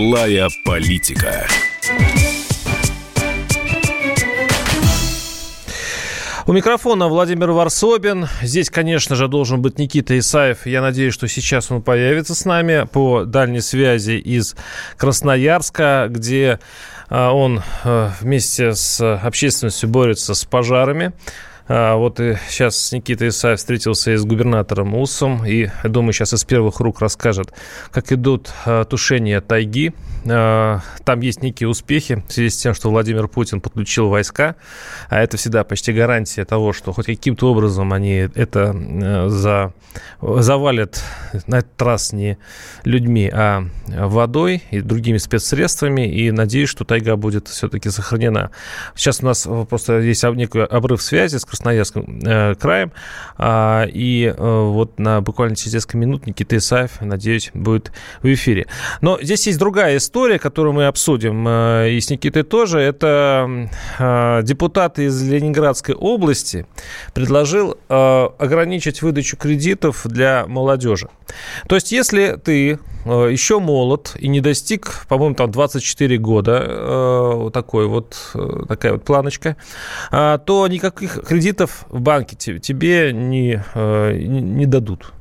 Злая политика. У микрофона Владимир Варсобин. Здесь, конечно же, должен быть Никита Исаев. Я надеюсь, что сейчас он появится с нами по дальней связи из Красноярска, где а, он а, вместе с общественностью борется с пожарами. А, вот сейчас Никита Исаев встретился с губернатором УСом, и, думаю, сейчас из первых рук расскажет, как идут тушения тайги. Там есть некие успехи в связи с тем, что Владимир Путин подключил войска, а это всегда почти гарантия того, что хоть каким-то образом они это э, за, завалят на этот раз не людьми, а водой и другими спецсредствами, и надеюсь, что тайга будет все-таки сохранена. Сейчас у нас просто есть некий обрыв связи с Красноярским э, краем, э, и э, вот на буквально через несколько минут Никита Исаев, надеюсь, будет в эфире. Но здесь есть другая история, которую мы обсудим э, и с Никитой тоже. Это э, депутат из Ленинградской области предложил э, ограничить выдачу кредитов для молодежи. То есть, если ты еще молод и не достиг, по-моему, там 24 года, такой вот, такая вот планочка, то никаких кредитов в банке тебе не, э, не дадут.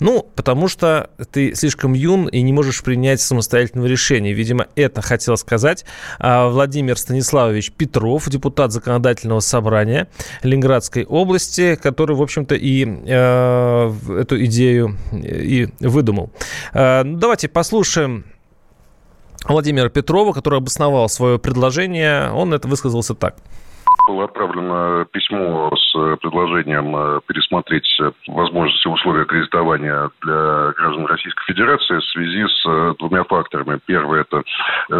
Ну, потому что ты слишком юн и не можешь принять самостоятельного решения. Видимо, это хотел сказать а, Владимир Станиславович Петров, депутат законодательного собрания Ленинградской области, который, в общем-то, и э, эту идею и выдумал. Э, давайте послушаем Владимира Петрова, который обосновал свое предложение. Он это высказался так было отправлено письмо с э, предложением э, пересмотреть э, возможности условия кредитования для граждан Российской Федерации в связи с двумя факторами. Первый – это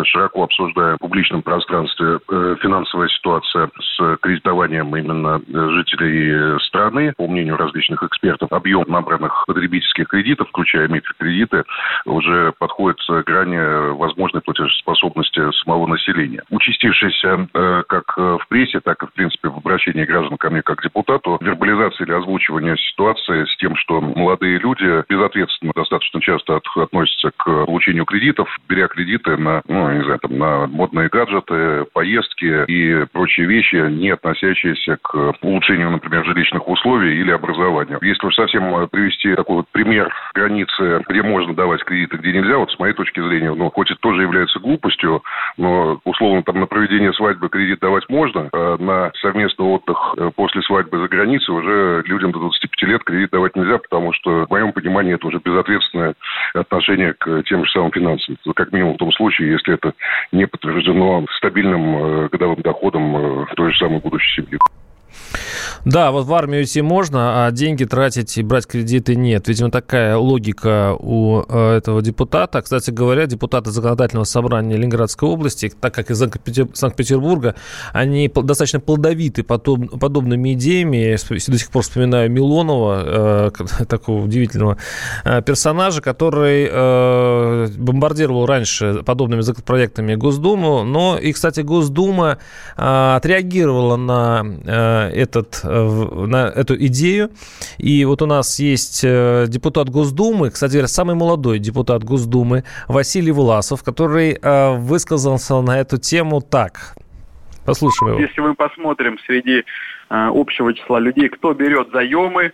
широко обсуждая в публичном пространстве финансовая ситуация с кредитованием именно жителей страны. По мнению различных экспертов, объем набранных потребительских кредитов, включая микрокредиты, уже подходит к грани возможной платежеспособности самого населения. Участившийся как в прессе, так так и, в принципе, в обращении граждан ко мне как депутату, вербализация или озвучивание ситуации с тем, что молодые люди безответственно достаточно часто от, относятся к получению кредитов, беря кредиты на, ну, не знаю, там, на модные гаджеты, поездки и прочие вещи, не относящиеся к улучшению, например, жилищных условий или образования. Если уж совсем привести такой вот пример границы, где можно давать кредиты, где нельзя, вот с моей точки зрения, ну, хоть это тоже является глупостью, но, условно, там на проведение свадьбы кредит давать можно, а на совместный отдых э, после свадьбы за границей уже людям до 25 лет кредит давать нельзя, потому что, в моем понимании, это уже безответственное отношение к тем же самым финансам. Как минимум в том случае, если это не подтверждено стабильным э, годовым доходом э, той же самой будущей семьи. Да, вот в армию идти можно, а деньги тратить и брать кредиты нет. Видимо, такая логика у э, этого депутата. Кстати говоря, депутаты законодательного собрания Ленинградской области, так как из Санкт-Петербурга, они достаточно плодовиты подобными идеями. Я до сих пор вспоминаю Милонова, э, такого удивительного э, персонажа, который бомбардировал раньше подобными законопроектами Госдуму. Но и, кстати, Госдума отреагировала на этот на эту идею. И вот у нас есть э, депутат Госдумы, кстати говоря, самый молодой депутат Госдумы Василий Власов, который э, высказался на эту тему так. Послушаем его. Если мы посмотрим среди э, общего числа людей, кто берет заемы,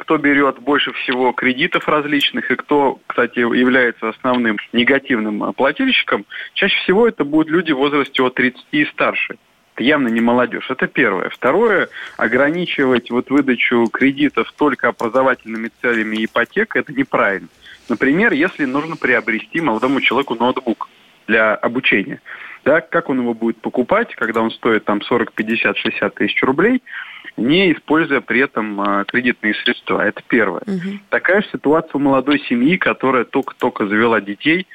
кто берет больше всего кредитов различных и кто, кстати, является основным негативным плательщиком, чаще всего это будут люди в возрасте от 30 и старше. Это явно не молодежь. Это первое. Второе, ограничивать вот выдачу кредитов только образовательными целями и ипотек, это неправильно. Например, если нужно приобрести молодому человеку ноутбук для обучения, да, как он его будет покупать, когда он стоит там 40, 50, 60 тысяч рублей, не используя при этом а, кредитные средства. Это первое. Угу. Такая же ситуация у молодой семьи, которая только-только завела детей,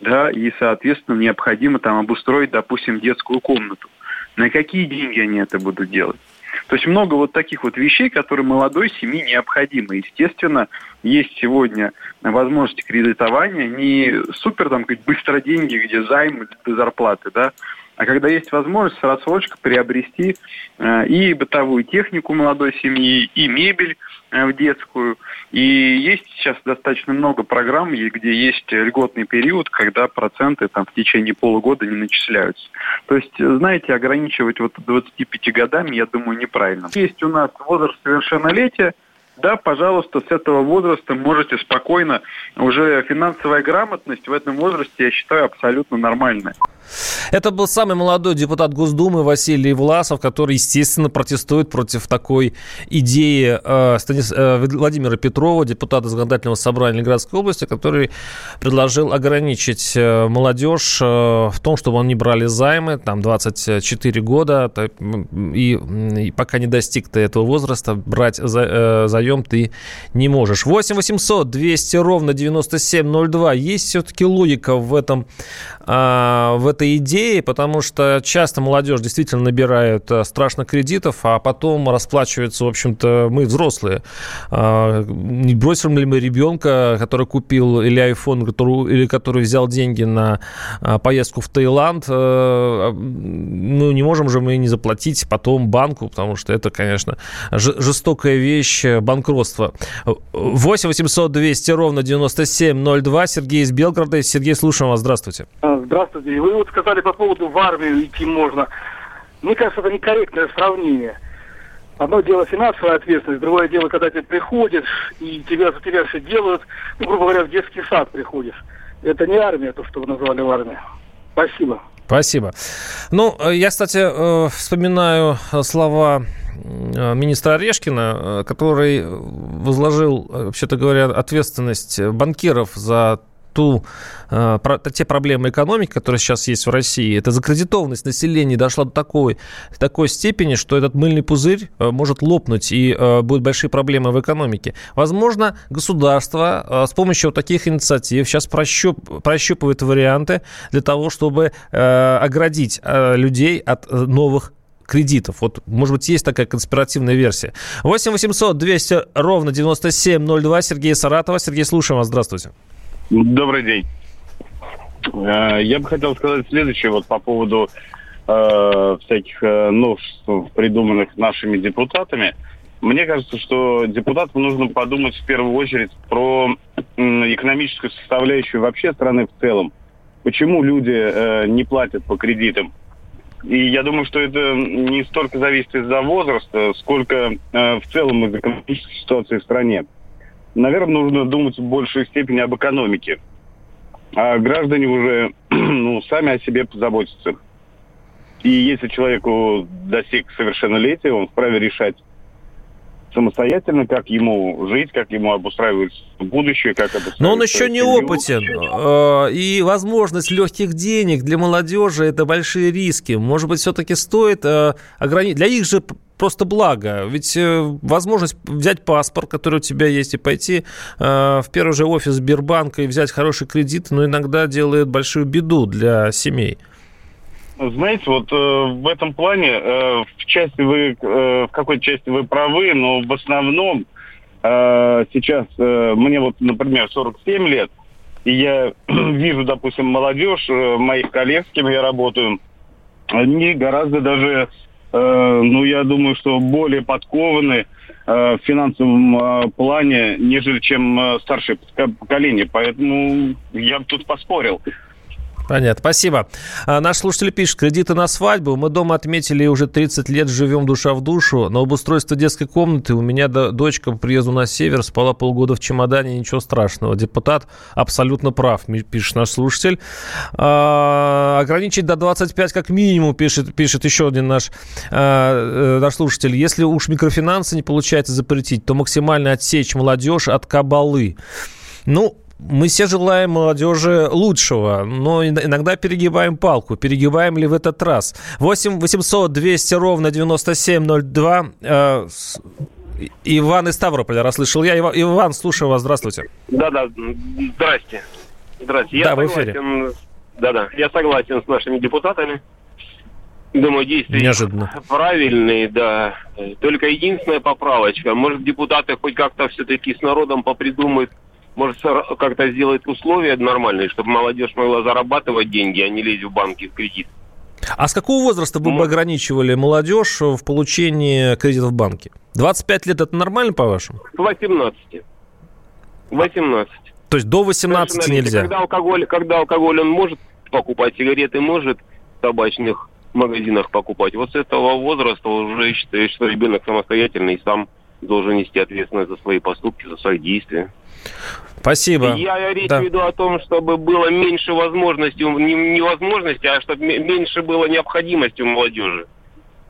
да, и, соответственно, необходимо там обустроить, допустим, детскую комнату. На какие деньги они это будут делать? То есть много вот таких вот вещей, которые молодой семье необходимы. Естественно, есть сегодня возможности кредитования, не супер там как быстро деньги, где займ до зарплаты, да, а когда есть возможность рассрочка приобрести э, и бытовую технику молодой семьи, и мебель э, в детскую. И есть сейчас достаточно много программ, где есть льготный период, когда проценты там в течение полугода не начисляются. То есть, знаете, ограничивать вот 25 годами, я думаю, неправильно. Есть у нас возраст совершеннолетия, да, пожалуйста, с этого возраста можете спокойно, уже финансовая грамотность в этом возрасте, я считаю, абсолютно нормальная. Это был самый молодой депутат Госдумы Василий Власов, который, естественно, протестует против такой идеи э, э, Владимира Петрова, депутата Законодательного собрания Ленинградской области, который предложил ограничить э, молодежь в том, чтобы они брали займы, там, 24 года, и, пока не достиг ты этого возраста, брать за, заем ты не можешь. 8 800 200 ровно 9702. Есть все-таки логика в этом, э, в этой идее, потому что часто молодежь действительно набирает э, страшно кредитов, а потом расплачивается, в общем-то, мы взрослые. А, не бросим ли мы ребенка, который купил или iPhone, который, или который взял деньги на а, поездку в Таиланд, э, ну, не можем же мы не заплатить потом банку, потому что это, конечно, жестокая вещь, банкротство. 8 800 200 ровно 9702. Сергей из Белгорода. Сергей, слушаем вас. Здравствуйте. А, здравствуйте. Вы вот сказали по поводу в армию идти можно. Мне кажется, это некорректное сравнение. Одно дело финансовая ответственность, другое дело, когда ты приходишь, и тебя за тебя все делают, ну, грубо говоря, в детский сад приходишь. Это не армия, то, что вы назвали в армии. Спасибо. Спасибо. Ну, э, я, кстати, э, вспоминаю слова э, министра Орешкина, который возложил, вообще-то говоря, ответственность банкиров за ту, э, про, те проблемы экономики, которые сейчас есть в России, эта закредитованность населения дошла до такой, такой степени, что этот мыльный пузырь э, может лопнуть и э, будут большие проблемы в экономике. Возможно, государство с помощью вот таких инициатив сейчас прощуп, прощупывает варианты для того, чтобы оградить людей от новых кредитов. Вот, может быть, есть такая конспиративная версия. 8 800 200 ровно 9702. Сергей Саратова. Сергей, слушаем вас. Здравствуйте. Добрый день. Э, я бы хотел сказать следующее вот по поводу э, всяких э, новшеств, придуманных нашими депутатами. Мне кажется, что депутатам нужно подумать в первую очередь про экономическую составляющую вообще страны в целом. Почему люди не платят по кредитам? И я думаю, что это не столько зависит из-за возраста, сколько в целом из экономической ситуации в стране наверное, нужно думать в большей степени об экономике. А граждане уже ну, сами о себе позаботятся. И если человеку достиг совершеннолетия, он вправе решать самостоятельно, как ему жить, как ему обустраивать будущее, как обустраивать... Но он еще не опытен. Э, и возможность легких денег для молодежи – это большие риски. Может быть, все-таки стоит э, ограничить... Для их же просто благо. Ведь э, возможность взять паспорт, который у тебя есть, и пойти в первый же офис Сбербанка и взять хороший кредит, но иногда делает большую беду для семей. Знаете, вот э, в этом плане э, в части вы э, в какой части вы правы, но в основном э, сейчас э, мне вот, например, 47 лет, и я вижу, допустим, молодежь э, моих коллег, с кем я работаю, они гораздо даже, э, ну, я думаю, что более подкованы э, в финансовом э, плане, нежели чем э, старшее поколение. Поэтому я бы тут поспорил. Понятно, спасибо. А, наш слушатель пишет, кредиты на свадьбу. Мы дома отметили уже 30 лет, живем душа в душу. На обустройство детской комнаты у меня дочка по приезду на север спала полгода в чемодане, ничего страшного. Депутат абсолютно прав, пишет наш слушатель. А, ограничить до 25 как минимум, пишет, пишет еще один наш, а, э, наш слушатель. Если уж микрофинансы не получается запретить, то максимально отсечь молодежь от кабалы. Ну, мы все желаем молодежи лучшего, но иногда перегибаем палку. Перегибаем ли в этот раз? 8 800 200 ровно 9702. Э, Иван из Ставрополя расслышал я. Иван, слушаю вас. Здравствуйте. Да-да, здрасте. Здрасте. Я да, в эфире. Да-да, я согласен с нашими депутатами. Думаю, действия Неожиданно. правильные, да. Только единственная поправочка. Может, депутаты хоть как-то все-таки с народом попридумают может, как-то сделать условия нормальные, чтобы молодежь могла зарабатывать деньги, а не лезть в банки в кредит. А с какого возраста вы бы ограничивали молодежь в получении кредитов в банке? 25 лет это нормально, по-вашему? 18. 18. То есть до 18 нельзя? Когда алкоголь, когда алкоголь он может покупать, сигареты может в табачных магазинах покупать. Вот с этого возраста уже считаю, что ребенок самостоятельный и сам должен нести ответственность за свои поступки, за свои действия. Спасибо. Я речь да. веду о том, чтобы было меньше возможностей, не, не возможностей, а чтобы меньше было необходимости у молодежи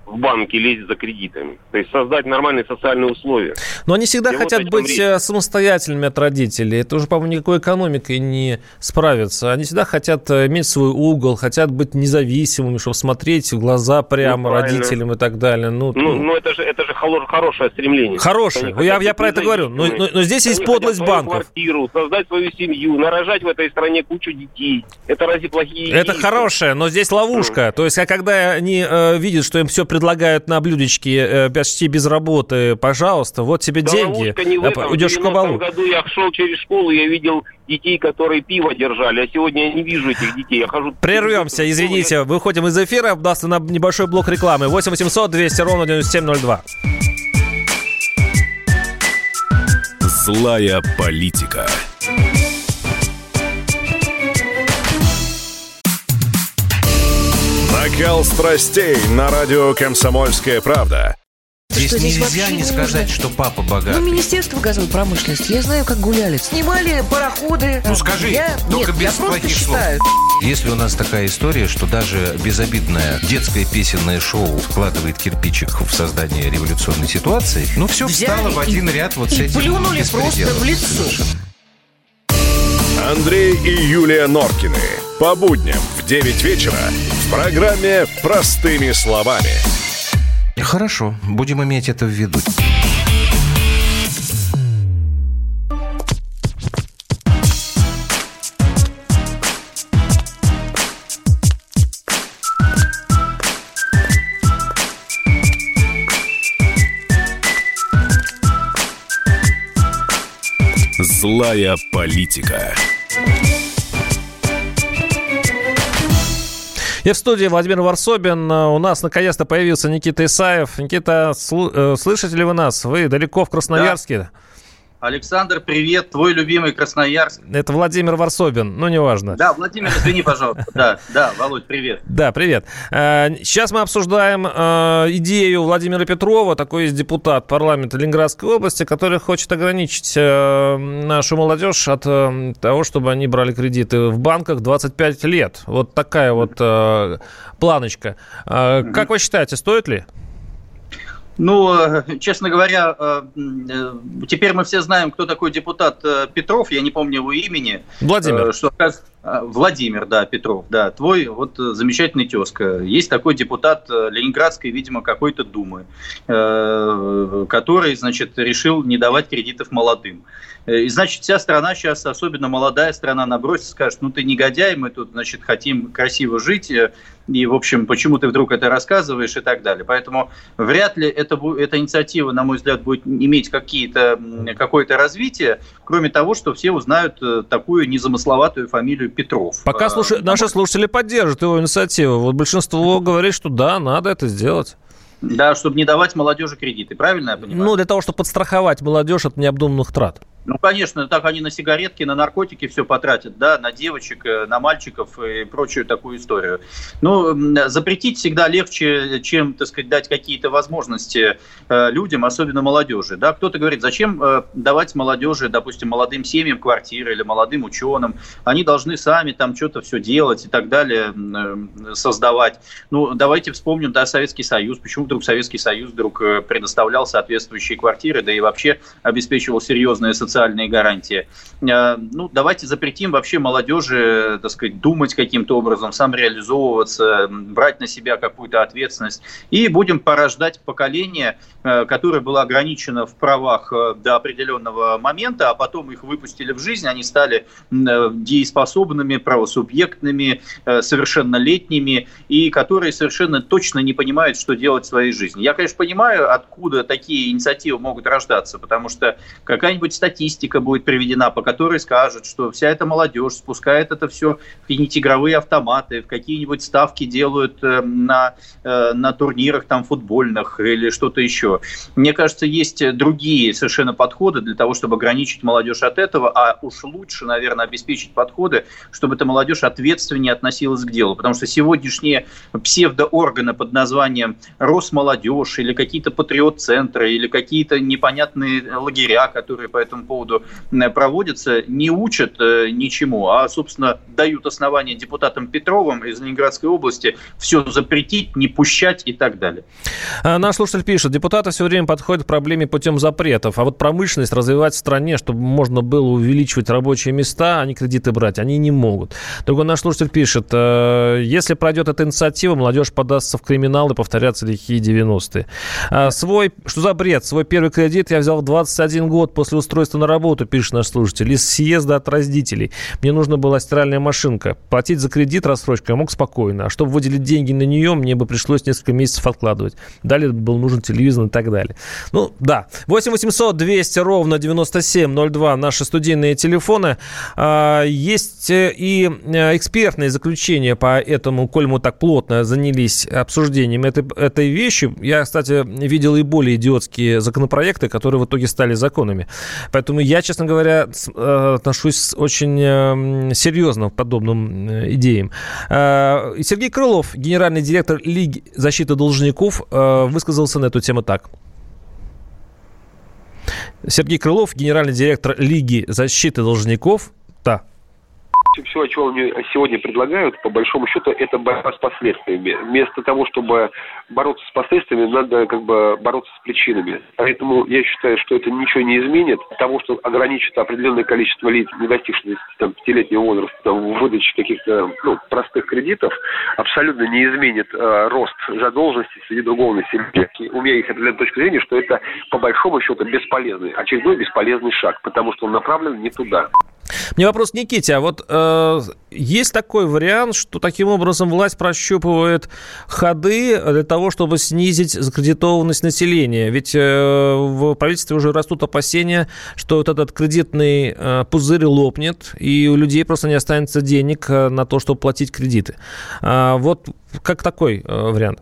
в банке лезть за кредитами. То есть создать нормальные социальные условия. Но они всегда И хотят вот быть речь. Э, самостоятельными от родителей. Это уже, по-моему, никакой экономикой не справится. Они всегда хотят э, иметь свой угол, хотят быть независимыми, чтобы смотреть в глаза прямо ну, родителям и так далее. Ну, ну, ну, ну это же, это же хорошее стремление. Хорошее. Я, я про это говорю. Но, но, но здесь есть подлость банков. квартиру, создать свою семью, нарожать в этой стране кучу детей. Это разве плохие Это хорошее, но здесь ловушка. Mm. То есть, а когда они э, видят, что им все предлагают на блюдечке э, почти без работы, пожалуйста, вот тебе да деньги, не в этом. уйдешь в кабалу. В году я шел через школу, я видел детей, которые пиво держали, а сегодня я не вижу этих детей. Я хожу... Прервемся, извините, выходим из эфира, даст на небольшой блок рекламы. 8 800 200 ровно 9702. Злая политика. Накал страстей на радио «Комсомольская правда». Здесь, что, здесь нельзя не сказать, что папа богатый. Ну, Министерство газовой промышленности. Я знаю, как гуляли. Снимали пароходы. Ну, скажи, я... только Нет, без плохих слов. Если у нас такая история, что даже безобидное детское песенное шоу вкладывает кирпичик в создание революционной ситуации, ну, все Взяли встало в один ряд вот и с этим плюнули просто в лицо. Совершенно. Андрей и Юлия Норкины. По будням в 9 вечера в программе «Простыми словами». Хорошо, будем иметь это в виду. Злая политика. И в студии Владимир Варсобин. У нас наконец-то появился Никита Исаев. Никита, э, слышите ли вы нас? Вы далеко в Красноярске? Да. Александр, привет, твой любимый Красноярск. Это Владимир Варсобин, ну, неважно. Да, Владимир, извини, пожалуйста. Да, да, Володь, привет. Да, привет. Э, сейчас мы обсуждаем э, идею Владимира Петрова, такой есть депутат парламента Ленинградской области, который хочет ограничить э, нашу молодежь от того, чтобы они брали кредиты в банках 25 лет. Вот такая вот планочка. Как вы считаете, стоит ли? Ну, э, честно говоря, э, э, теперь мы все знаем, кто такой депутат Петров, я не помню его имени. Владимир. Что, Владимир, да, Петров, да, твой вот замечательный тезка. Есть такой депутат Ленинградской, видимо, какой-то думы, который, значит, решил не давать кредитов молодым. И, значит, вся страна сейчас, особенно молодая страна, набросится, скажет, ну ты негодяй, мы тут, значит, хотим красиво жить, и, в общем, почему ты вдруг это рассказываешь и так далее. Поэтому вряд ли это, эта инициатива, на мой взгляд, будет иметь какие-то, какое-то развитие, кроме того, что все узнают э, такую незамысловатую фамилию Петров. Пока слушай, наши слушатели поддержат его инициативу. Вот большинство говорит, что да, надо это сделать. Да, чтобы не давать молодежи кредиты, правильно я понимаю? Ну, для того, чтобы подстраховать молодежь от необдуманных трат. Ну, конечно, так они на сигаретки, на наркотики все потратят, да, на девочек, э, на мальчиков и прочую такую историю. Ну, запретить всегда легче, чем, так сказать, дать какие-то возможности э, людям, особенно молодежи, да. Кто-то говорит, зачем э, давать молодежи, допустим, молодым семьям квартиры или молодым ученым, они должны сами там что-то все делать и так далее, создавать. Ну, давайте вспомним, да, Советский Союз, почему вдруг Советский Союз вдруг предоставлял соответствующие квартиры, да и вообще обеспечивал серьезное социальное социальные гарантии. Э, ну, давайте запретим вообще молодежи, так сказать, думать каким-то образом, самореализовываться, брать на себя какую-то ответственность. И будем порождать поколение, э, которое было ограничено в правах э, до определенного момента, а потом их выпустили в жизнь, они стали дееспособными, правосубъектными, совершеннолетними, и которые совершенно точно не понимают, что делать в своей жизни. Я, конечно, понимаю, откуда такие инициативы могут рождаться, потому что какая-нибудь статья статистика будет приведена, по которой скажут, что вся эта молодежь спускает это все в какие-нибудь игровые автоматы, в какие-нибудь ставки делают э, на, э, на турнирах там футбольных или что-то еще. Мне кажется, есть другие совершенно подходы для того, чтобы ограничить молодежь от этого, а уж лучше, наверное, обеспечить подходы, чтобы эта молодежь ответственнее относилась к делу. Потому что сегодняшние псевдоорганы под названием Росмолодежь или какие-то патриот-центры или какие-то непонятные лагеря, которые по этому поводу проводятся, не учат э, ничему, а, собственно, дают основания депутатам Петровым из Ленинградской области все запретить, не пущать и так далее. А, наш слушатель пишет, депутаты все время подходят к проблеме путем запретов, а вот промышленность развивать в стране, чтобы можно было увеличивать рабочие места, а не кредиты брать, они не могут. Другой наш слушатель пишет, «Э, если пройдет эта инициатива, молодежь подастся в криминал и повторятся лихие 90-е. А, свой, что за бред? Свой первый кредит я взял в 21 год после устройства на работу, пишет наш слушатель, из съезда от родителей. Мне нужна была стиральная машинка. Платить за кредит рассрочку я мог спокойно, а чтобы выделить деньги на нее, мне бы пришлось несколько месяцев откладывать. Далее был нужен телевизор и так далее. Ну, да. 8 800 200 ровно 9702 наши студийные телефоны. А, есть э, и э, экспертные заключения по этому, коль мы так плотно занялись обсуждением этой, этой вещи. Я, кстати, видел и более идиотские законопроекты, которые в итоге стали законами. Поэтому я, честно говоря, э, отношусь очень серьезно к подобным идеям. Сергей Крылов, генеральный директор Лиги защиты должников, высказался на эту тему так. Сергей Крылов, генеральный директор Лиги защиты должников. Да, все, о чем они сегодня предлагают, по большому счету, это борьба с последствиями. Вместо того, чтобы бороться с последствиями, надо как бы бороться с причинами. Поэтому я считаю, что это ничего не изменит. Того, что ограничит определенное количество лиц, не достигших там, пятилетнего возраста, там, в выдаче каких-то ну, простых кредитов, абсолютно не изменит э, рост задолженности среди другого населения. У меня есть определенная точка зрения, что это по большому счету бесполезный, очередной бесполезный шаг, потому что он направлен не туда. Мне вопрос Никите. А вот э, есть такой вариант, что таким образом власть прощупывает ходы для того, чтобы снизить закредитованность населения? Ведь э, в правительстве уже растут опасения, что вот этот кредитный э, пузырь лопнет, и у людей просто не останется денег э, на то, чтобы платить кредиты. А вот как такой э, вариант?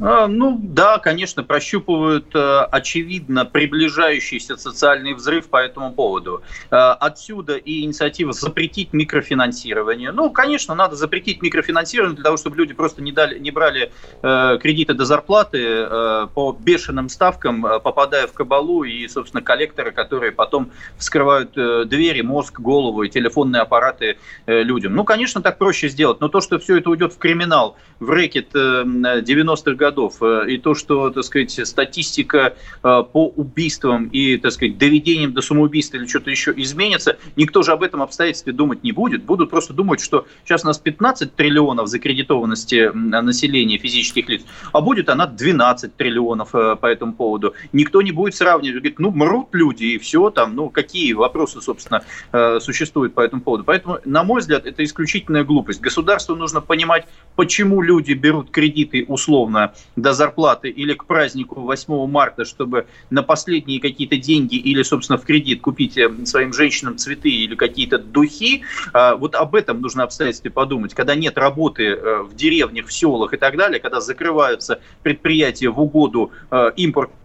А, ну да, конечно, прощупывают э, очевидно приближающийся социальный взрыв по этому поводу. Э, отсюда и инициатива запретить микрофинансирование. Ну, конечно, надо запретить микрофинансирование для того, чтобы люди просто не, дали, не брали э, кредиты до зарплаты по бешеным ставкам, попадая в кабалу и, собственно, коллекторы, которые потом вскрывают двери, мозг, голову и телефонные аппараты людям. Ну, конечно, так проще сделать, но то, что все это уйдет в криминал, в рэкет 90-х годов, годов. Э, и то, что, так сказать, статистика э, по убийствам и, так сказать, доведением до самоубийства или что-то еще изменится, никто же об этом обстоятельстве думать не будет. Будут просто думать, что сейчас у нас 15 триллионов закредитованности населения физических лиц, а будет она 12 триллионов э, по этому поводу. Никто не будет сравнивать, говорит, ну, мрут люди и все там, ну, какие вопросы, собственно, существуют по этому поводу. Поэтому, на мой взгляд, это исключительная глупость. Государству нужно понимать, почему люди берут кредиты условно до зарплаты или к празднику 8 марта, чтобы на последние какие-то деньги или, собственно, в кредит купить э, своим женщинам цветы или какие-то духи, а, вот об этом нужно обстоятельстве подумать. Когда нет работы э, в деревнях, в селах и так далее, когда закрываются предприятия в угоду э,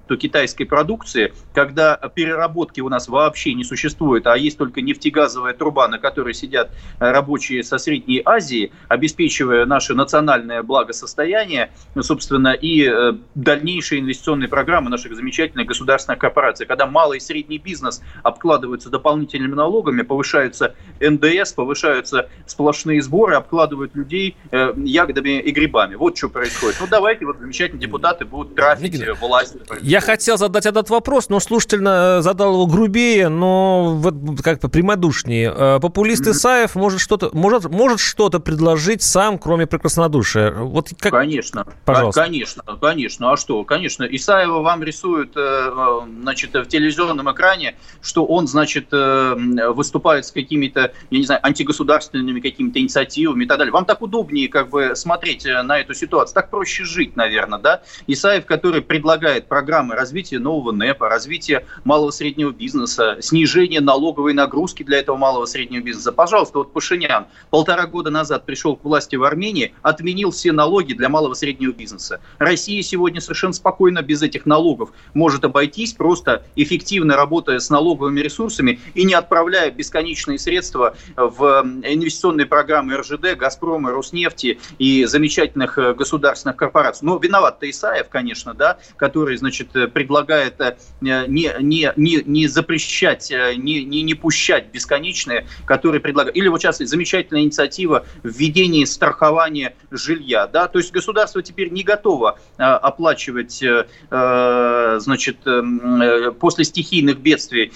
импорт китайской продукции, когда переработки у нас вообще не существует, а есть только нефтегазовая труба, на которой сидят рабочие со Средней Азии, обеспечивая наше национальное благосостояние, собственно, и э, дальнейшие инвестиционные программы наших замечательных государственных корпораций, когда малый и средний бизнес обкладываются дополнительными налогами, повышаются НДС, повышаются сплошные сборы, обкладывают людей э, ягодами и грибами. Вот что происходит. Ну, давайте вот замечательные депутаты будут трафить власть. Я хотел задать этот вопрос, но слушатель э, задал его грубее, но вот как-то прямодушнее. Э, популист Исаев может что-то может, может что-то предложить сам, кроме прекраснодушия. Вот как... Конечно. Пожалуйста. Конечно, конечно. А что? Конечно. Исаева вам рисует э, значит, в телевизионном экране, что он, значит, выступает с какими-то, я не знаю, антигосударственными какими-то инициативами и так далее. Вам так удобнее как бы смотреть на эту ситуацию. Так проще жить, наверное, да? Исаев, который предлагает программу программы развития нового НЭПа, развития малого и среднего бизнеса, снижения налоговой нагрузки для этого малого и среднего бизнеса. Пожалуйста, вот Пашинян полтора года назад пришел к власти в Армении, отменил все налоги для малого и среднего бизнеса. Россия сегодня совершенно спокойно без этих налогов может обойтись, просто эффективно работая с налоговыми ресурсами и не отправляя бесконечные средства в инвестиционные программы РЖД, Газпрома, Роснефти и замечательных э, государственных корпораций. Но виноват-то Исаев, конечно, да, который, значит, предлагает э, не, не, не, не запрещать, э, не, не, не пущать бесконечные, которые предлагают. Или вот сейчас замечательная инициатива введения страхования жилья, да, то есть государство теперь не готово оплачивать, значит, после стихийных бедствий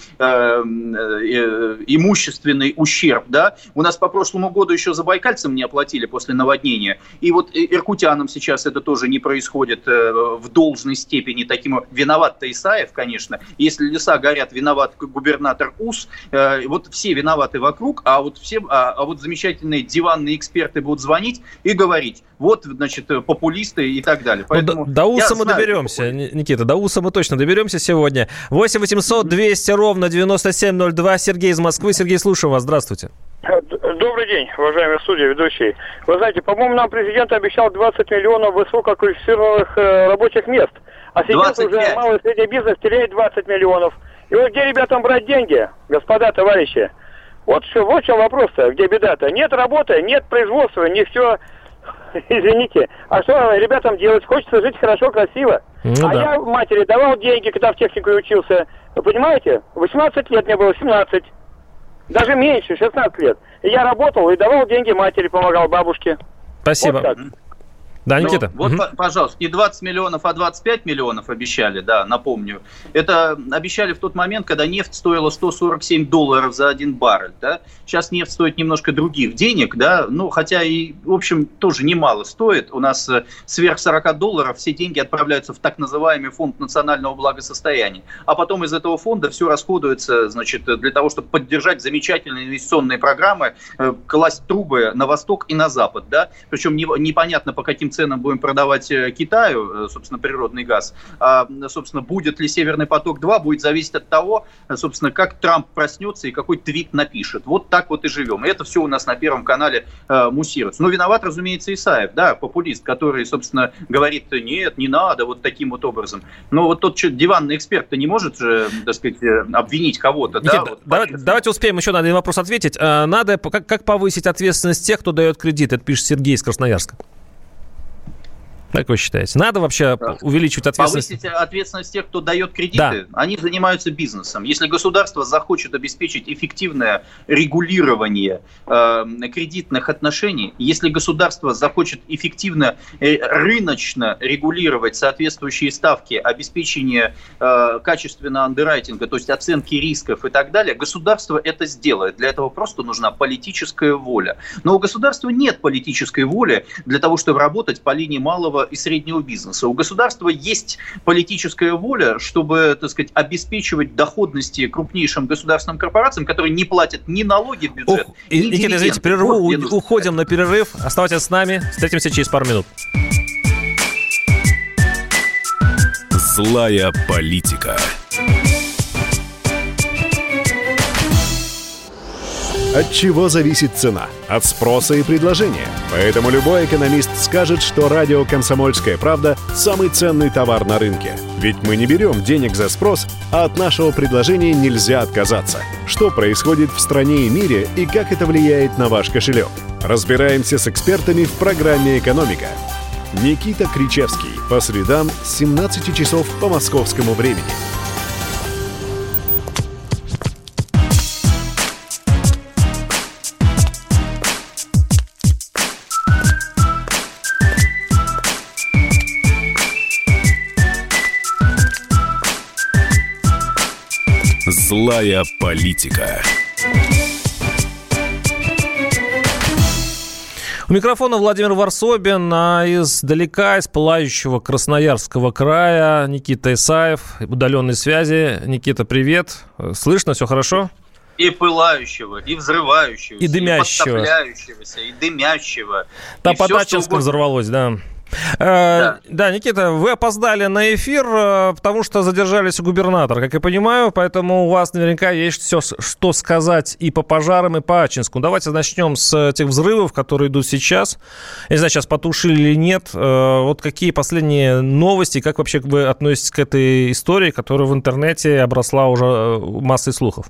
имущественный ущерб, да. У нас по прошлому году еще забайкальцам не оплатили после наводнения. И вот иркутянам сейчас это тоже не происходит э, в должной степени. Таким виноват-то Исаев, конечно. Если леса горят, виноват губернатор УС. Э, вот все виноваты вокруг, а вот, все, а, а вот замечательные диванные эксперты будут звонить и говорить, вот, значит, популисты и так далее. Ну, Поэтому до, до УСа мы знаю, доберемся, Никита, до УСа мы точно доберемся сегодня. 8 800 200 ровно 9702. Сергей из Москвы. Сергей, слушаю вас. Здравствуйте. Добрый день, уважаемые судьи, ведущие. Вы знаете, по-моему, нам президент обещал 20 миллионов высококвалифицированных э, рабочих мест. А сейчас 25. уже малый и средний бизнес теряет 20 миллионов. И вот где ребятам брать деньги, господа, товарищи? Вот что, вот в чем вопрос-то, где беда-то. Нет работы, нет производства, не все, извините. А что ребятам делать? Хочется жить хорошо, красиво. Ну, а да. я матери давал деньги, когда в технику учился. Вы понимаете? 18 лет мне было, 17. Даже меньше, 16 лет. Я работал и давал деньги матери, помогал бабушке. Спасибо. Вот да, ну, Никита. Ну, вот, угу. пожалуйста, не 20 миллионов, а 25 миллионов обещали, да, напомню. Это обещали в тот момент, когда нефть стоила 147 долларов за один баррель, да. Сейчас нефть стоит немножко других денег, да, ну, хотя и, в общем, тоже немало стоит. У нас э, сверх 40 долларов все деньги отправляются в так называемый фонд национального благосостояния. А потом из этого фонда все расходуется, значит, для того, чтобы поддержать замечательные инвестиционные программы, э, класть трубы на восток и на запад, да. Причем непонятно по каким ценам будем продавать э, Китаю, э, собственно, природный газ. А, собственно, будет ли Северный поток-2, будет зависеть от того, собственно, как Трамп проснется и какой твит напишет. Вот так вот и живем. И это все у нас на Первом канале э, муссируется. Но виноват, разумеется, Исаев, да, популист, который, собственно, говорит, нет, не надо вот таким вот образом. Но вот тот что, диванный эксперт-то не может же, так сказать, э, обвинить кого-то, да? Вот, давайте, давайте успеем еще на один вопрос ответить. Надо, как, как повысить ответственность тех, кто дает кредит? Это пишет Сергей из Красноярска. Как вы считаете? Надо вообще увеличивать ответственность? Повысить ответственность тех, кто дает кредиты. Да. Они занимаются бизнесом. Если государство захочет обеспечить эффективное регулирование э, кредитных отношений, если государство захочет эффективно э, рыночно регулировать соответствующие ставки, обеспечение э, качественного андеррайтинга, то есть оценки рисков и так далее, государство это сделает. Для этого просто нужна политическая воля. Но у государства нет политической воли для того, чтобы работать по линии малого и среднего бизнеса. У государства есть политическая воля, чтобы, так сказать, обеспечивать доходности крупнейшим государственным корпорациям, которые не платят ни налоги в бюджет, Ух, ни Никита, извините, перерву, вот, уходим на перерыв. Оставайтесь с нами. Встретимся через пару минут. Злая политика. От чего зависит цена? От спроса и предложения. Поэтому любой экономист скажет, что радио «Комсомольская правда» – самый ценный товар на рынке. Ведь мы не берем денег за спрос, а от нашего предложения нельзя отказаться. Что происходит в стране и мире и как это влияет на ваш кошелек? Разбираемся с экспертами в программе «Экономика». Никита Кричевский. По средам с 17 часов по московскому времени. Злая политика. У микрофона Владимир Варсобин, а издалека, из пылающего Красноярского края Никита Исаев, удаленной связи. Никита, привет. Слышно, все хорошо? И пылающего, и взрывающегося, и дымящего, и и дымящего. Там и по Тачинскому взорвалось, да. Да. да, Никита, вы опоздали на эфир, потому что задержались у губернатора, как я понимаю, поэтому у вас наверняка есть все, что сказать и по пожарам, и по Ачинску. Давайте начнем с тех взрывов, которые идут сейчас. Я не знаю, сейчас потушили или нет. Вот какие последние новости, как вообще вы относитесь к этой истории, которая в интернете обросла уже массой слухов?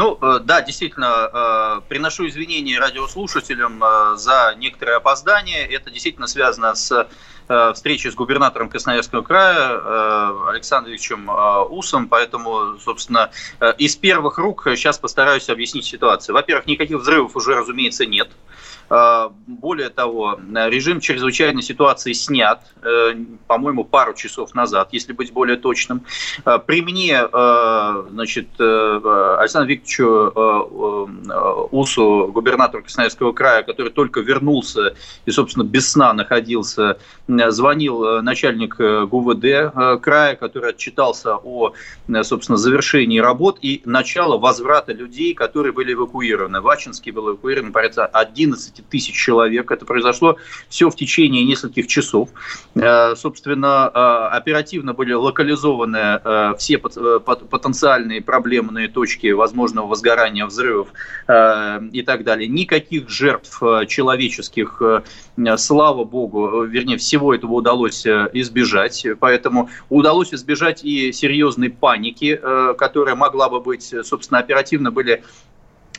Ну, э, да, действительно, э, приношу извинения радиослушателям э, за некоторые опоздания. Это действительно связано с встречей с губернатором Красноярского края Александровичем Усом, поэтому, собственно, из первых рук сейчас постараюсь объяснить ситуацию. Во-первых, никаких взрывов уже, разумеется, нет. А, более того, режим чрезвычайной ситуации снят, э, по-моему, пару часов назад, если быть более точным. При мне, э, значит, э, Александру Викторовичу Усу, губернатору Красноярского края, который только вернулся и, собственно, без сна находился, звонил начальник ГУВД края, который отчитался о, собственно, завершении работ и начало возврата людей, которые были эвакуированы. Вачинский был эвакуирован порядка 11 тысяч человек. Это произошло все в течение нескольких часов. Э, собственно, э, оперативно были локализованы э, все потенциальные проблемные точки возможного возгорания взрывов и так далее. Никаких жертв человеческих, слава богу, вернее, всего этого удалось избежать. Поэтому удалось избежать и серьезной паники, которая могла бы быть, собственно, оперативно были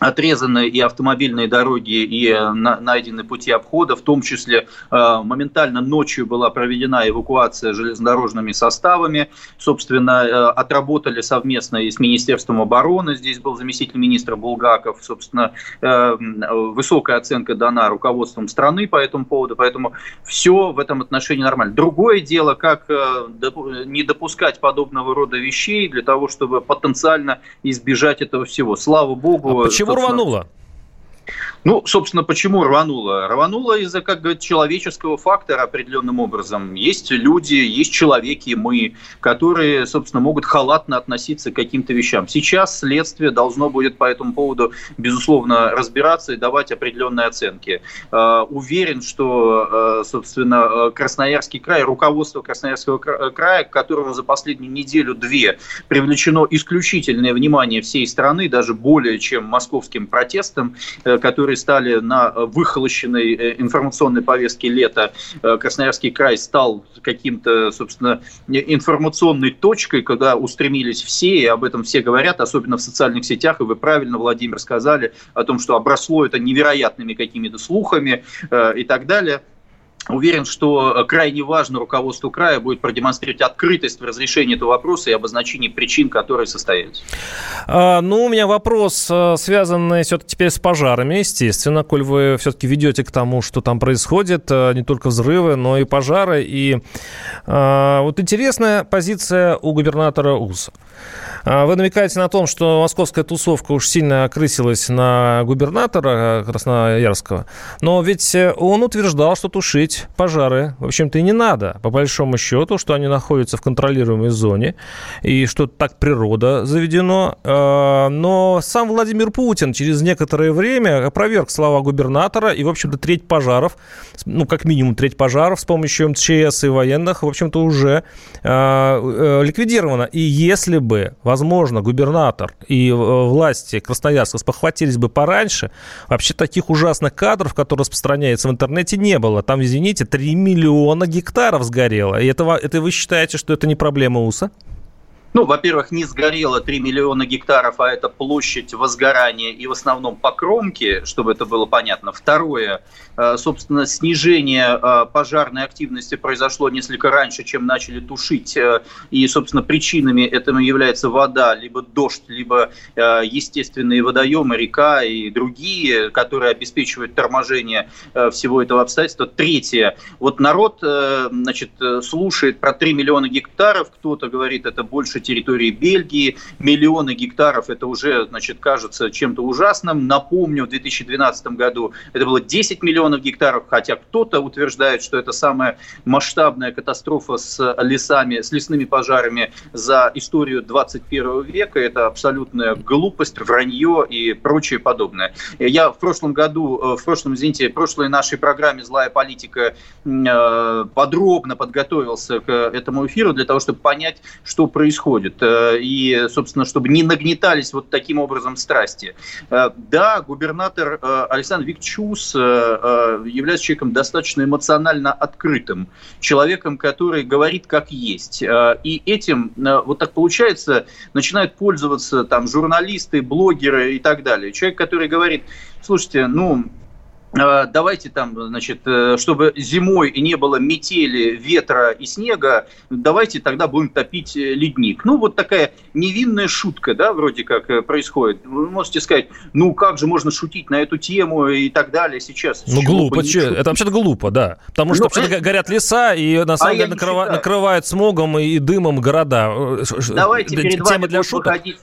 отрезаны и автомобильные дороги, и э, найдены пути обхода, в том числе э, моментально ночью была проведена эвакуация железнодорожными составами, собственно, э, отработали совместно и с Министерством обороны, здесь был заместитель министра Булгаков, собственно, высокая оценка дана руководством страны по этому поводу, поэтому все в этом отношении нормально. Другое дело, как не допускать подобного рода вещей для того, чтобы потенциально избежать этого всего. Слава богу. А почему почему рвануло? Ну, собственно, почему рвануло? Рвануло из-за, как говорят, человеческого фактора определенным образом. Есть люди, есть человеки, мы, которые, собственно, могут халатно относиться к каким-то вещам. Сейчас следствие должно будет по этому поводу, безусловно, разбираться и давать определенные оценки. Uh, уверен, что, uh, собственно, Красноярский край, руководство Красноярского края, к которому за последнюю неделю-две привлечено исключительное внимание всей страны, даже более чем московским протестам, которые которые стали на э, выхолощенной э, информационной повестке лета, э, Красноярский край стал каким-то, собственно, информационной точкой, когда устремились все, и об этом все говорят, особенно в социальных сетях, и вы правильно, Владимир, сказали о том, что обросло это невероятными какими-то слухами и так далее. Уверен, что э, крайне важно руководству края будет продемонстрировать открытость в разрешении этого вопроса и обозначении причин, которые состоялись. А, ну, у меня вопрос, э, связанный все-таки теперь с пожарами, естественно, коль вы все-таки ведете к тому, что там происходит, э, не только взрывы, но и пожары. И а, вот интересная позиция у губернатора УСа. А, вы намекаете на том, что московская тусовка уж сильно окрысилась на губернатора Красноярского, но ведь он утверждал, что тушить пожары, в общем-то, и не надо, по большому счету, что они находятся в контролируемой зоне, и что так природа заведено. А, но сам Владимир Путин через некоторое время опроверг слова губернатора, и, в общем-то, треть пожаров, ну, как минимум треть пожаров с помощью МЧС и военных, в общем-то, уже а, э, ликвидировано. И если бы, возможно, губернатор и э, власти Красноярска спохватились бы пораньше, вообще таких ужасных кадров, которые распространяются в интернете, не было. Там, извините, 3 миллиона гектаров сгорело. И это, это вы считаете, что это не проблема УСА? Ну, во-первых, не сгорело 3 миллиона гектаров, а это площадь возгорания и в основном по кромке, чтобы это было понятно. Второе, э, собственно, снижение э, пожарной активности произошло несколько раньше, чем начали тушить. Э, и, собственно, причинами этому является вода, либо дождь, либо естественные водоемы, река и другие, которые обеспечивают торможение всего этого обстоятельства. Третье, вот народ, значит, слушает про 3 миллиона гектаров, кто-то говорит, это больше территории Бельгии, миллионы гектаров, это уже, значит, кажется чем-то ужасным. Напомню, в 2012 году это было 10 миллионов гектаров, хотя кто-то утверждает, что это самая масштабная катастрофа с лесами, с лесными пожарами за историю 21 века. Это абсолютная глупость, вранье и прочее подобное. Я в прошлом году, э, в прошлом, извините, в прошлой нашей программе «Злая политика» э, подробно подготовился к этому эфиру для того, чтобы понять, что происходит. Э, и, собственно, чтобы не нагнетались вот таким образом страсти. Да, губернатор Александр Викчус является человеком достаточно эмоционально открытым, человеком, который говорит как есть. И этим, вот так получается, начинают пользоваться там журналисты, блогеры и так далее. Человек, который говорит, слушайте, ну, э, давайте там, значит, э, чтобы зимой не было метели, ветра и снега, давайте тогда будем топить э, ледник. Ну, вот такая невинная шутка, да, вроде как происходит. Вы можете сказать, ну, как же можно шутить на эту тему и так далее сейчас. Ну, глупо. Че? Это вообще-то глупо, да. Потому что ну, вообще э... горят леса, и на самом а деле накрыва... накрывают смогом и дымом города. Давайте перед вами для шуток. Выходить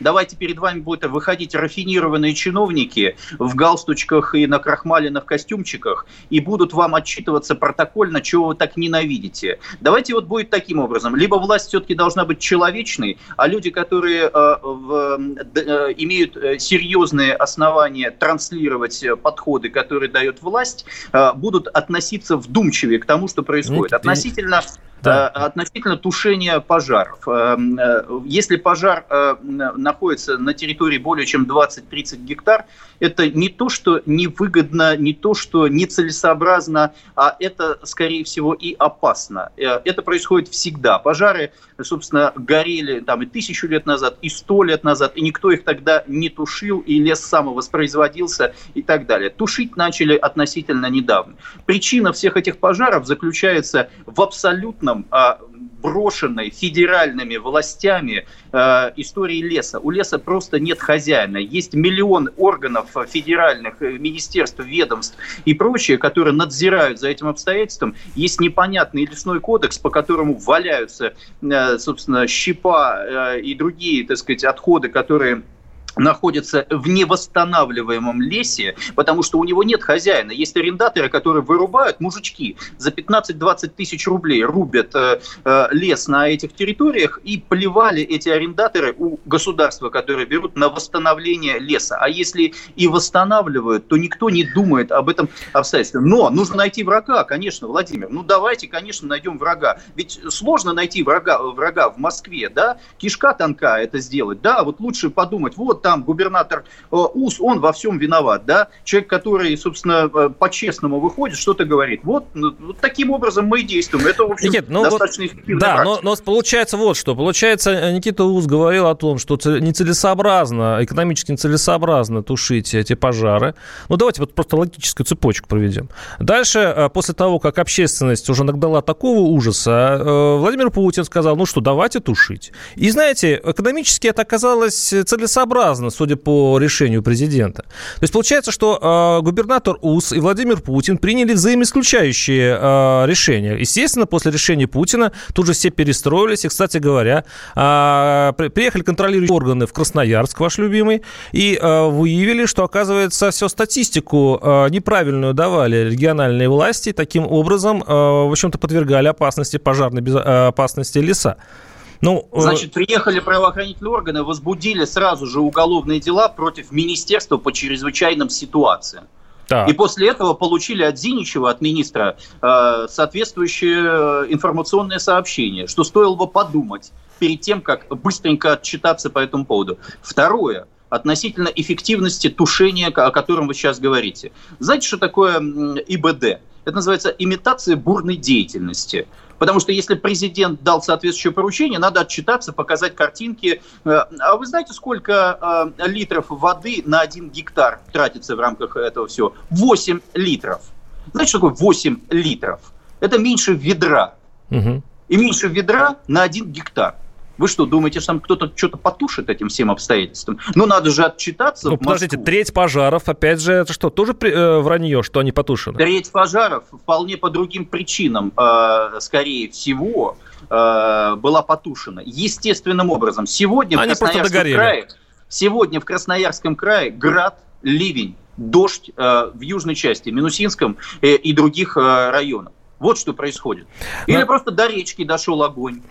давайте перед вами будут выходить рафинированные чиновники в галстучках и на крахмаленных костюмчиках и будут вам отчитываться протокольно, чего вы так ненавидите. Давайте вот будет таким образом. Либо власть все-таки должна быть человечной, а люди, которые э, в, э, имеют э, серьезные основания транслировать подходы, которые дает власть, э, будут относиться вдумчивее к тому, что происходит. Относительно да. Э, относительно тушения пожаров. Э, э, если пожар находится на территории более чем 20-30 гектар, это не то, что невыгодно, не то, что нецелесообразно, а это, скорее всего, и опасно. Это происходит всегда. Пожары, собственно, горели там и тысячу лет назад, и сто лет назад, и никто их тогда не тушил, и лес самовоспроизводился и так далее. Тушить начали относительно недавно. Причина всех этих пожаров заключается в абсолютно законом а, брошенной федеральными властями э, истории леса. У леса просто нет хозяина. Есть миллион органов федеральных, э, министерств, ведомств и прочее, которые надзирают за этим обстоятельством. Есть непонятный лесной кодекс, по которому валяются, э, собственно, щепа э, и другие, так сказать, отходы, которые находится в невосстанавливаемом лесе, потому что у него нет хозяина. Есть арендаторы, которые вырубают, мужички, за 15-20 тысяч рублей рубят э, э, лес на этих территориях и плевали эти арендаторы у государства, которые берут на восстановление леса. А если и восстанавливают, то никто не думает об этом обстоятельстве. Но нужно найти врага, конечно, Владимир. Ну давайте, конечно, найдем врага. Ведь сложно найти врага, врага в Москве, да? Кишка тонка это сделать, да? Вот лучше подумать, вот там губернатор э, УС, он во всем виноват, да, человек, который, собственно, э, по-честному выходит, что-то говорит. Вот, ну, вот таким образом мы и действуем. Это, в общем, Никит, ну достаточно вот, эффективно. Да, но, но получается вот что. Получается, э, Никита УС говорил о том, что нецелесообразно, экономически нецелесообразно тушить эти пожары. Ну, давайте вот просто логическую цепочку проведем. Дальше, после того, как общественность уже нагнала такого ужаса, Владимир Путин сказал, ну что, давайте тушить. И знаете, экономически это оказалось целесообразно целесообразно, судя по решению президента. То есть получается, что э, губернатор УС и Владимир Путин приняли взаимоисключающие э, решения. Естественно, после решения Путина тут же все перестроились. И, кстати говоря, э, приехали контролирующие органы в Красноярск, ваш любимый, и э, выявили, что, оказывается, всю статистику э, неправильную давали региональные власти, таким образом, э, в общем-то, подвергали опасности пожарной безопасности леса. Ну, э, Значит, приехали правоохранительные органы, возбудили сразу же уголовные дела против Министерства по чрезвычайным ситуациям. Так. И после этого получили от Зиничева, от министра, э, соответствующее э, информационное сообщение, что стоило бы подумать перед тем, как быстренько отчитаться по этому поводу. Второе относительно эффективности тушения, о котором вы сейчас говорите. Знаете, что такое ИБД? Это называется имитация бурной деятельности. Потому что если президент дал соответствующее поручение, надо отчитаться, показать картинки. Э, а вы знаете, сколько э, литров воды на один гектар тратится в рамках этого всего? 8 литров. Знаете, что такое 8 литров? Это меньше ведра. Угу. И меньше ведра на один гектар. Вы что, думаете, что там кто-то что-то потушит этим всем обстоятельствам? Ну, надо же отчитаться Ну, подождите, треть пожаров, опять же, это что, тоже э, вранье, что они потушены? Треть пожаров вполне по другим причинам, э, скорее всего, э, была потушена естественным образом. Сегодня Они в Красноярском крае, сегодня в Красноярском крае град, ливень, дождь э, в южной части, Минусинском э, и других э, районах. Вот что происходит. Или Но... просто до речки дошел огонь.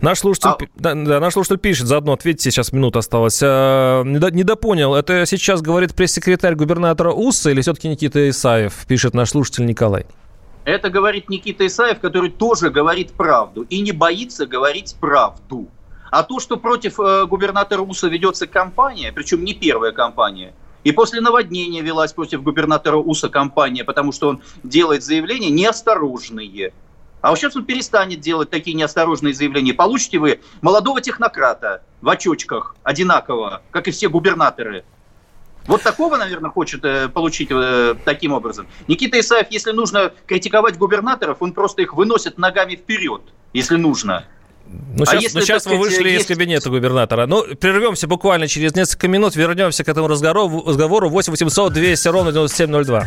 Наш слушатель, а... да, да, наш слушатель пишет, заодно ответьте, сейчас минута осталась. А, недопонял, это сейчас говорит пресс-секретарь губернатора УСА или все-таки Никита Исаев, пишет наш слушатель Николай? Это говорит Никита Исаев, который тоже говорит правду и не боится говорить правду. А то, что против э, губернатора УСА ведется кампания, причем не первая кампания, и после наводнения велась против губернатора УСА кампания, потому что он делает заявления неосторожные. А вот сейчас он перестанет делать такие неосторожные заявления. Получите вы молодого технократа в очочках одинаково, как и все губернаторы. Вот такого, наверное, хочет э, получить э, таким образом. Никита Исаев, если нужно критиковать губернаторов, он просто их выносит ногами вперед, если нужно. Ну, сейчас, а если, ну, сейчас вы вышли есть... из кабинета губернатора. Ну, прервемся буквально через несколько минут, вернемся к этому разговору. разговору 8 800 200 ровно 9702.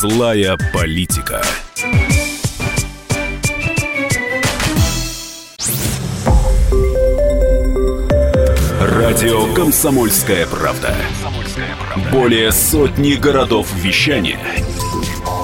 Злая политика. Радио «Комсомольская правда». Более сотни городов вещания –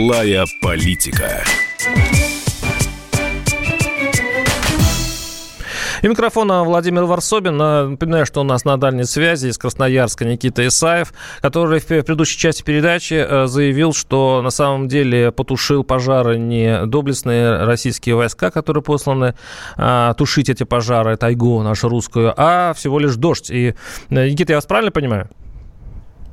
Злая политика. И микрофона Владимир Варсобин. Напоминаю, что у нас на дальней связи из Красноярска Никита Исаев, который в предыдущей части передачи э, заявил, что на самом деле потушил пожары не доблестные российские войска, которые посланы а, тушить эти пожары, тайгу нашу русскую, а всего лишь дождь. И, э, Никита, я вас правильно понимаю?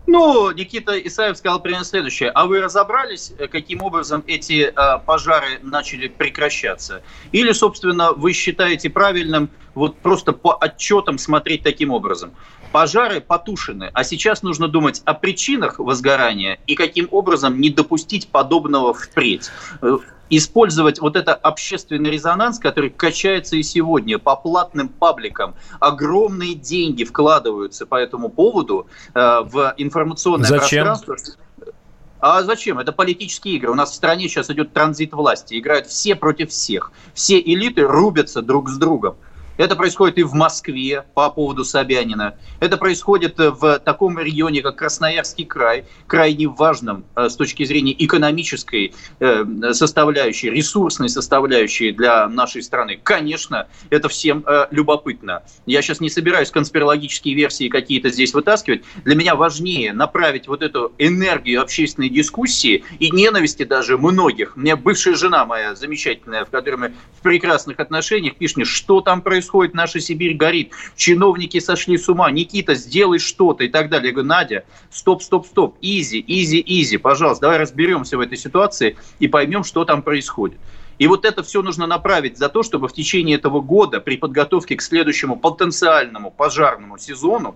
Ну, Никита Исаев сказал примерно следующее. А вы разобрались, э, каким образом эти э, пожары начали прекращаться? Или, собственно, вы считаете правильным вот просто по отчетам смотреть таким образом? Пожары потушены, а сейчас нужно думать о причинах возгорания и каким образом не допустить подобного впредь. Э, использовать вот это общественный резонанс, который качается и сегодня по платным пабликам. Огромные деньги вкладываются по этому поводу э, в информационное Зачем? пространство. А зачем? Это политические игры. У нас в стране сейчас идет транзит власти. Играют все против всех. Все элиты рубятся друг с другом. Это происходит и в Москве по поводу Собянина. Это происходит э, в таком регионе, как Красноярский край, крайне важном э, с точки зрения экономической э, составляющей, ресурсной составляющей для нашей страны. Конечно, это всем любопытно. Я сейчас не собираюсь конспирологические версии какие-то здесь вытаскивать. Для меня важнее направить вот эту энергию общественной дискуссии и ненависти даже многих. Меня бывшая жена моя замечательная, в которой мы в прекрасных отношениях, пишет мне, что там происходит происходит, наша Сибирь горит, чиновники сошли с ума, Никита, сделай что-то и так далее. Я говорю, Надя, стоп, стоп, стоп, easy, easy, easy, пожалуйста, давай разберемся в этой ситуации и поймем, что там происходит. И вот это все нужно направить за то, чтобы в течение этого года при подготовке к следующему потенциальному пожарному сезону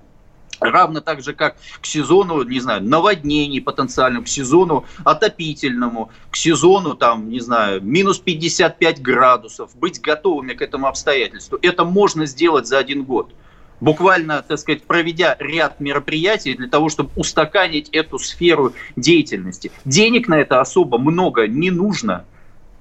равно так же, как к сезону, не знаю, наводнений потенциальному, к сезону отопительному, к сезону, там, не знаю, минус 55 градусов, быть готовыми к этому обстоятельству. Это можно сделать за один год. Буквально, так сказать, проведя ряд мероприятий для того, чтобы устаканить эту сферу деятельности. Денег на это особо много не нужно.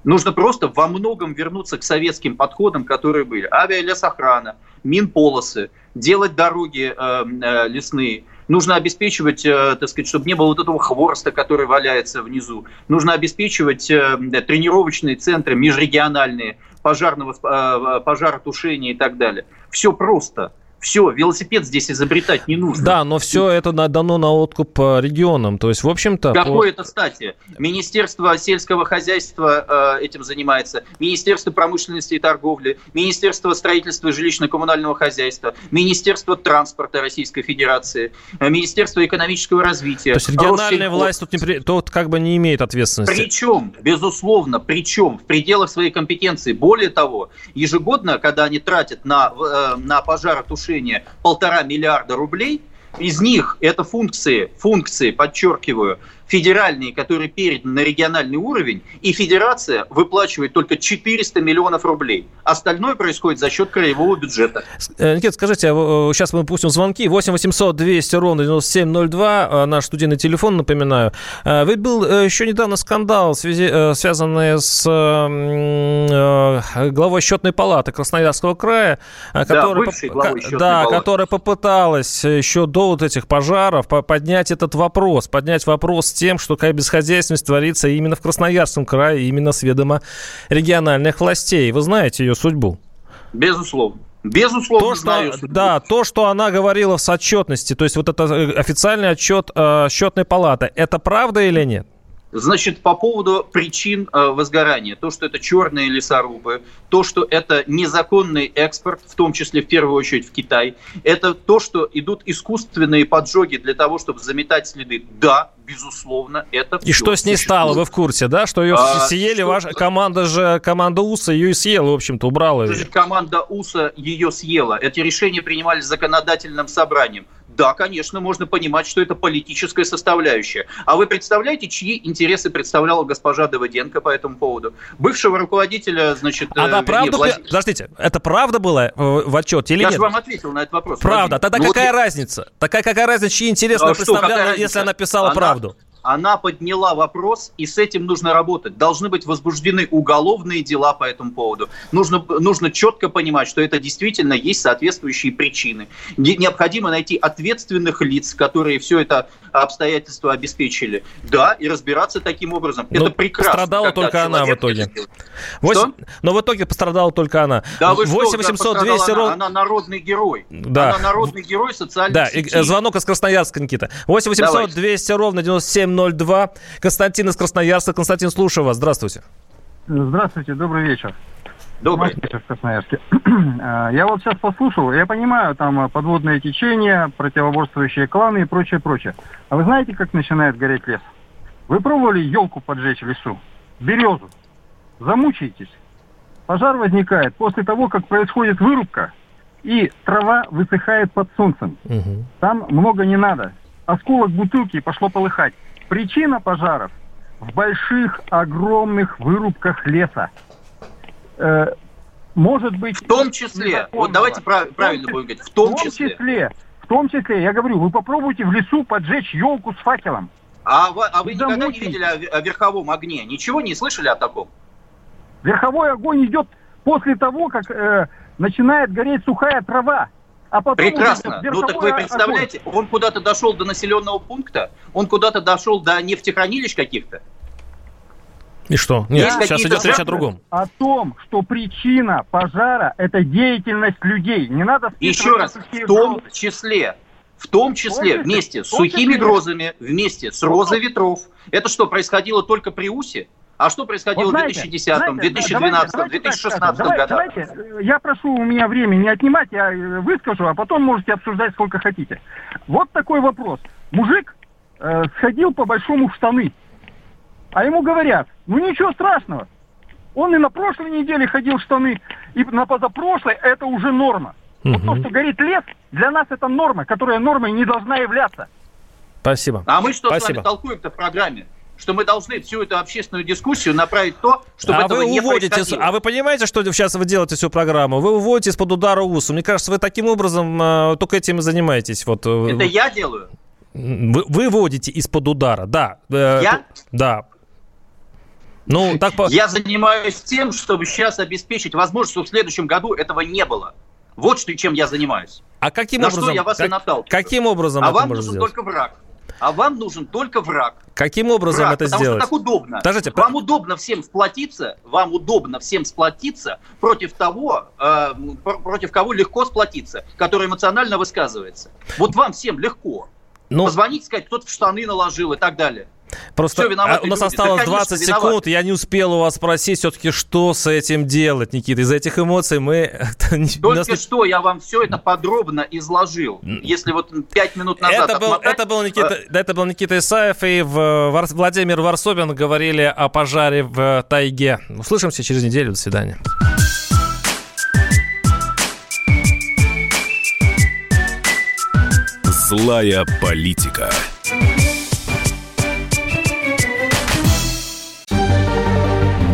Нужно просто во многом вернуться к советским подходам, которые были. Авиалесохрана, минполосы, делать дороги э, э, лесные. Нужно обеспечивать, э, так сказать, чтобы не было вот этого хвороста, который валяется внизу. Нужно обеспечивать э, тренировочные центры межрегиональные, пожарного, э, пожаротушения и так далее. Все просто. Все, велосипед здесь изобретать не нужно. Да, но все это дано на откуп регионам. То есть, в общем-то... Какой по... это стати? Министерство сельского хозяйства э, этим занимается, Министерство промышленности и торговли, Министерство строительства и жилищно-коммунального хозяйства, Министерство транспорта Российской Федерации, э, Министерство экономического развития. То есть региональная Россельхоз. власть тут, не, тут как бы не имеет ответственности. Причем, безусловно, причем в пределах своей компетенции. Более того, ежегодно, когда они тратят на, э, на пожаротушение решения полтора миллиарда рублей, из них это функции, функции, подчеркиваю, федеральные, которые переданы на региональный уровень, и федерация выплачивает только 400 миллионов рублей. Остальное происходит за счет краевого бюджета. Э, Никита, скажите, а сейчас мы пустим звонки. 8 800 200 ровно 9702, а, наш студийный телефон, напоминаю. Э, ведь был э, еще недавно скандал, связи, связанный с главой счетной палаты Красноярского края, который, да, да, которая попыталась еще до вот этих пожаров поднять этот вопрос, поднять вопрос тем, что какая безхозяйственность творится именно в Красноярском крае, именно с ведома региональных властей. Вы знаете ее судьбу? Безусловно. Безусловно, то, что, Да, то, что она говорила с отчетности, то есть вот это э, официальный отчет э, счетной палаты, это правда или нет? Значит, по поводу причин э, возгорания, то, что это черные лесорубы, то, что это незаконный экспорт, в том числе в первую очередь в Китай, это то, что идут искусственные поджоги для того, чтобы заметать следы. Да, безусловно, это И что с ней стало, вы в курсе, да? Что ее а, съели, что... ваша команда же, команда УСА ее и съела, в общем-то, убрала ее. Команда УСА ее съела. Эти решения принимались законодательным собранием да, конечно, можно понимать, что это политическая составляющая. А вы представляете, чьи интересы представляла госпожа Давыденко по этому поводу? Бывшего руководителя, значит... Она э, правда... Власть... Подождите, это правда было в отчете или Я нет? Я же вам ответил на этот вопрос. Правда. Тогда ну, какая вот... разница? Такая какая разница, чьи интересы а представляла, если она писала она... правду? Она подняла вопрос, и с этим нужно работать. Должны быть возбуждены уголовные дела по этому поводу. Нужно, нужно четко понимать, что это действительно есть соответствующие причины. Необходимо найти ответственных лиц, которые все это обстоятельства обеспечили. Да, и разбираться таким образом. Но это ну, прекрасно. Пострадала только она в итоге. 8... Но в итоге пострадала только она. Да, вы 8 800 200 она, она народный герой. Да. Она народный герой социальной Да, сети. и звонок из Красноярска, Никита. 8 800 200 ровно 9702. Константин из Красноярска. Константин, слушаю вас. Здравствуйте. Здравствуйте, добрый вечер. Добрый. в Красноярске. А, я вот сейчас послушал, я понимаю, там подводные течения, противоборствующие кланы и прочее, прочее. А вы знаете, как начинает гореть лес? Вы пробовали елку поджечь в лесу? Березу. Замучаетесь. Пожар возникает после того, как происходит вырубка, и трава высыхает под солнцем. Угу. Там много не надо. Осколок бутылки пошло полыхать. Причина пожаров в больших, огромных вырубках леса. Э, может быть... В том числе, вот давайте прав, правильно будем говорить, в том, в том числе. числе. В том числе, я говорю, вы попробуйте в лесу поджечь елку с факелом. А, вы, а вы никогда не видели о, о верховом огне? Ничего не слышали о таком? Верховой огонь идет после того, как э, начинает гореть сухая трава. А потом Прекрасно. Ну так вы представляете, огонь. он куда-то дошел до населенного пункта, он куда-то дошел до нефтехранилищ каких-то. И что? Нет, да, сейчас идет речь о другом. О том, что причина пожара – это деятельность людей. Не надо... Еще раз, в том числе, в том числе Помните? вместе с сухими грозами, вместе с розой ветров. Это что, происходило только при УСе? А что происходило вот знаете, в 2010, 2012, давайте, 2016 давайте, годах? Давайте, я прошу у меня время не отнимать, я выскажу, а потом можете обсуждать сколько хотите. Вот такой вопрос. Мужик э, сходил по большому в штаны. А ему говорят, ну ничего страшного. Он и на прошлой неделе ходил в штаны, и на позапрошлой это уже норма. Угу. Вот то, что горит лес, для нас это норма, которая нормой не должна являться. Спасибо. А мы что Спасибо. с вами толкуем-то в программе? Что мы должны всю эту общественную дискуссию направить то, чтобы а этого вы не уводите, происходило. А вы понимаете, что сейчас вы делаете всю программу? Вы уводите из-под удара УСУ. Мне кажется, вы таким образом э, только этим и занимаетесь. Вот, э, Это я делаю? Вы, вы вводите из-под удара, да. Э, я? Да. Ну, так по... Я занимаюсь тем, чтобы сейчас обеспечить возможность, чтобы в следующем году этого не было. Вот что, чем я занимаюсь. А каким На образом? что я вас как, и наталкиваю. Каким образом А вам нужен сделать? только враг. А вам нужен только враг. Каким образом враг, это потому сделать? Потому что так удобно. Подождите, вам удобно всем сплотиться, вам удобно всем сплотиться против того, э, против кого легко сплотиться, который эмоционально высказывается. Вот вам всем легко. Ну, Позвонить, сказать, кто-то в штаны наложил и так далее. Просто Все, а у нас люди. осталось да, 20 виноваты. секунд, я не успел у вас спросить все-таки, что с этим делать, Никита. Из этих эмоций мы... Только нас... что я вам все это подробно изложил. Если вот 5 минут назад... Это был, отмотать... это был, Никита, э... это был Никита Исаев и в... Владимир Варсобин говорили о пожаре в тайге. Услышимся через неделю. До свидания. Злая политика.